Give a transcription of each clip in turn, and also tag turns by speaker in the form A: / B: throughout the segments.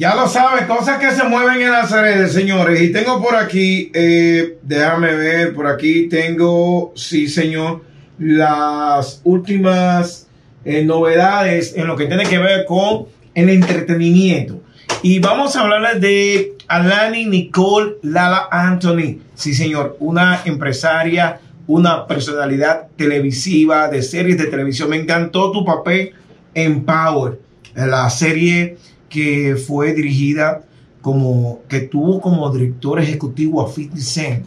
A: Ya lo sabes, cosas que se mueven en las redes, señores. Y tengo por aquí, eh, déjame ver, por aquí tengo, sí, señor, las últimas eh, novedades en lo que tiene que ver con el entretenimiento. Y vamos a hablarles de Alani Nicole Lala Anthony. Sí, señor, una empresaria, una personalidad televisiva, de series de televisión. Me encantó tu papel en Power, la serie que fue dirigida como, que tuvo como director ejecutivo a 50 Cent,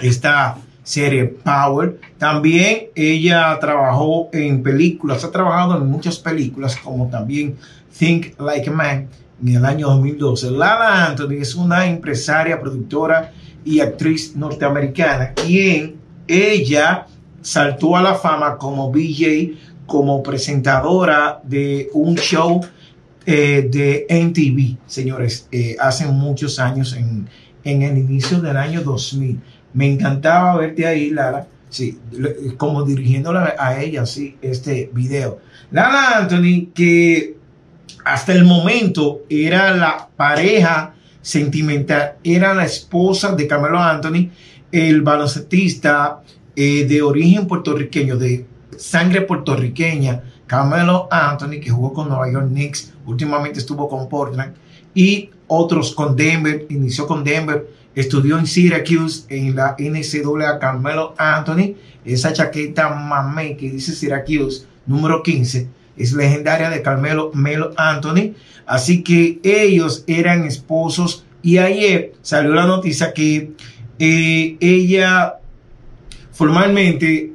A: esta serie Power. También ella trabajó en películas, ha trabajado en muchas películas, como también Think Like a Man en el año 2012. Lala Anthony es una empresaria, productora y actriz norteamericana, quien ella saltó a la fama como BJ, como presentadora de un show eh, de NTV, señores, eh, hace muchos años, en, en, el inicio del año 2000. Me encantaba verte ahí, Lara, sí, como dirigiéndola a ella, sí, este video. Lara Anthony, que hasta el momento era la pareja sentimental, era la esposa de Carmelo Anthony, el baloncetista eh, de origen puertorriqueño, de sangre puertorriqueña, Carmelo Anthony, que jugó con Nueva York Knicks, últimamente estuvo con Portland, y otros con Denver, inició con Denver, estudió en Syracuse, en la NCAA Carmelo Anthony, esa chaqueta mamé que dice Syracuse, número 15, es legendaria de Carmelo Melo Anthony, así que ellos eran esposos y ayer salió la noticia que eh, ella formalmente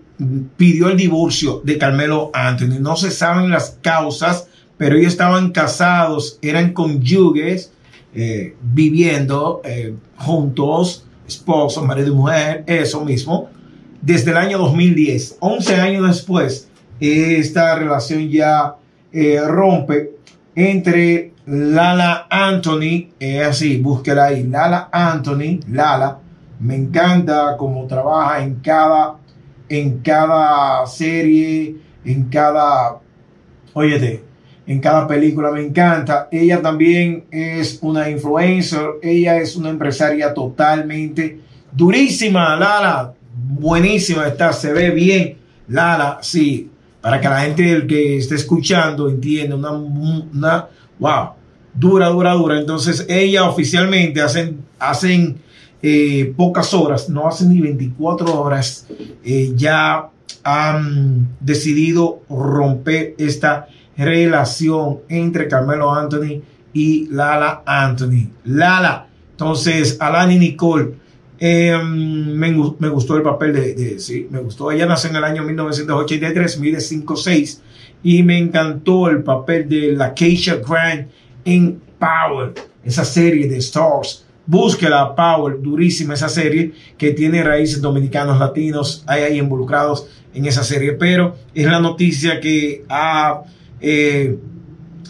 A: pidió el divorcio de Carmelo Anthony. No se saben las causas, pero ellos estaban casados, eran conyugues, eh, viviendo eh, juntos, esposo, marido y mujer, eso mismo, desde el año 2010. 11 años después, esta relación ya eh, rompe entre Lala Anthony, es así, búsquela ahí, Lala Anthony, Lala, me encanta cómo trabaja en cada en cada serie, en cada, óyete, en cada película me encanta. Ella también es una influencer, ella es una empresaria totalmente durísima, Lala, buenísima está, se ve bien, Lala, sí, para que la gente que esté escuchando entienda, una, una, wow, dura, dura, dura. Entonces ella oficialmente hacen, hacen eh, pocas horas, no hace ni 24 horas, eh, ya han decidido romper esta relación entre Carmelo Anthony y Lala Anthony. Lala, entonces, Alani Nicole, em, me, me, gustó el papel de, de, sí, me gustó. Ella nació en el año 1983, mide 5'6 y me encantó el papel de la Keisha Grant en Power, esa serie de Stars Búsquela, Power, durísima esa serie que tiene raíces dominicanos, latinos, hay ahí involucrados en esa serie, pero es la noticia que ha, eh,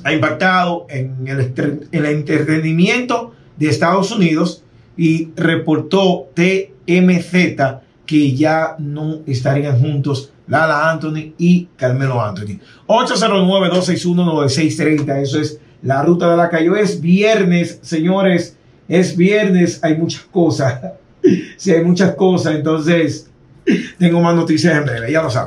A: ha impactado en el, en el entretenimiento de Estados Unidos y reportó TMZ que ya no estarían juntos Lala Anthony y Carmelo Anthony. 809-261-9630, eso es la ruta de la calle. Es viernes, señores es viernes, hay muchas cosas. Si hay muchas cosas, entonces tengo más noticias en breve, ya lo saben.